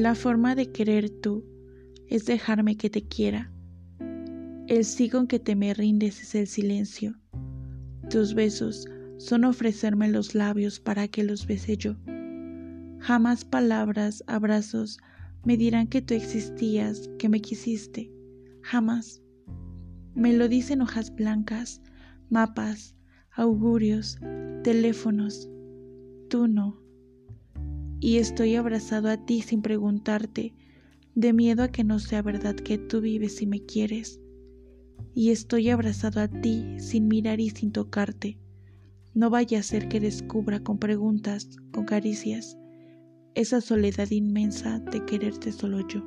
La forma de querer tú es dejarme que te quiera. El sí con que te me rindes es el silencio. Tus besos son ofrecerme los labios para que los bese yo. Jamás palabras, abrazos me dirán que tú existías, que me quisiste. Jamás. Me lo dicen hojas blancas, mapas, augurios, teléfonos. Tú no. Y estoy abrazado a ti sin preguntarte, de miedo a que no sea verdad que tú vives y me quieres. Y estoy abrazado a ti sin mirar y sin tocarte. No vaya a ser que descubra con preguntas, con caricias, esa soledad inmensa de quererte solo yo.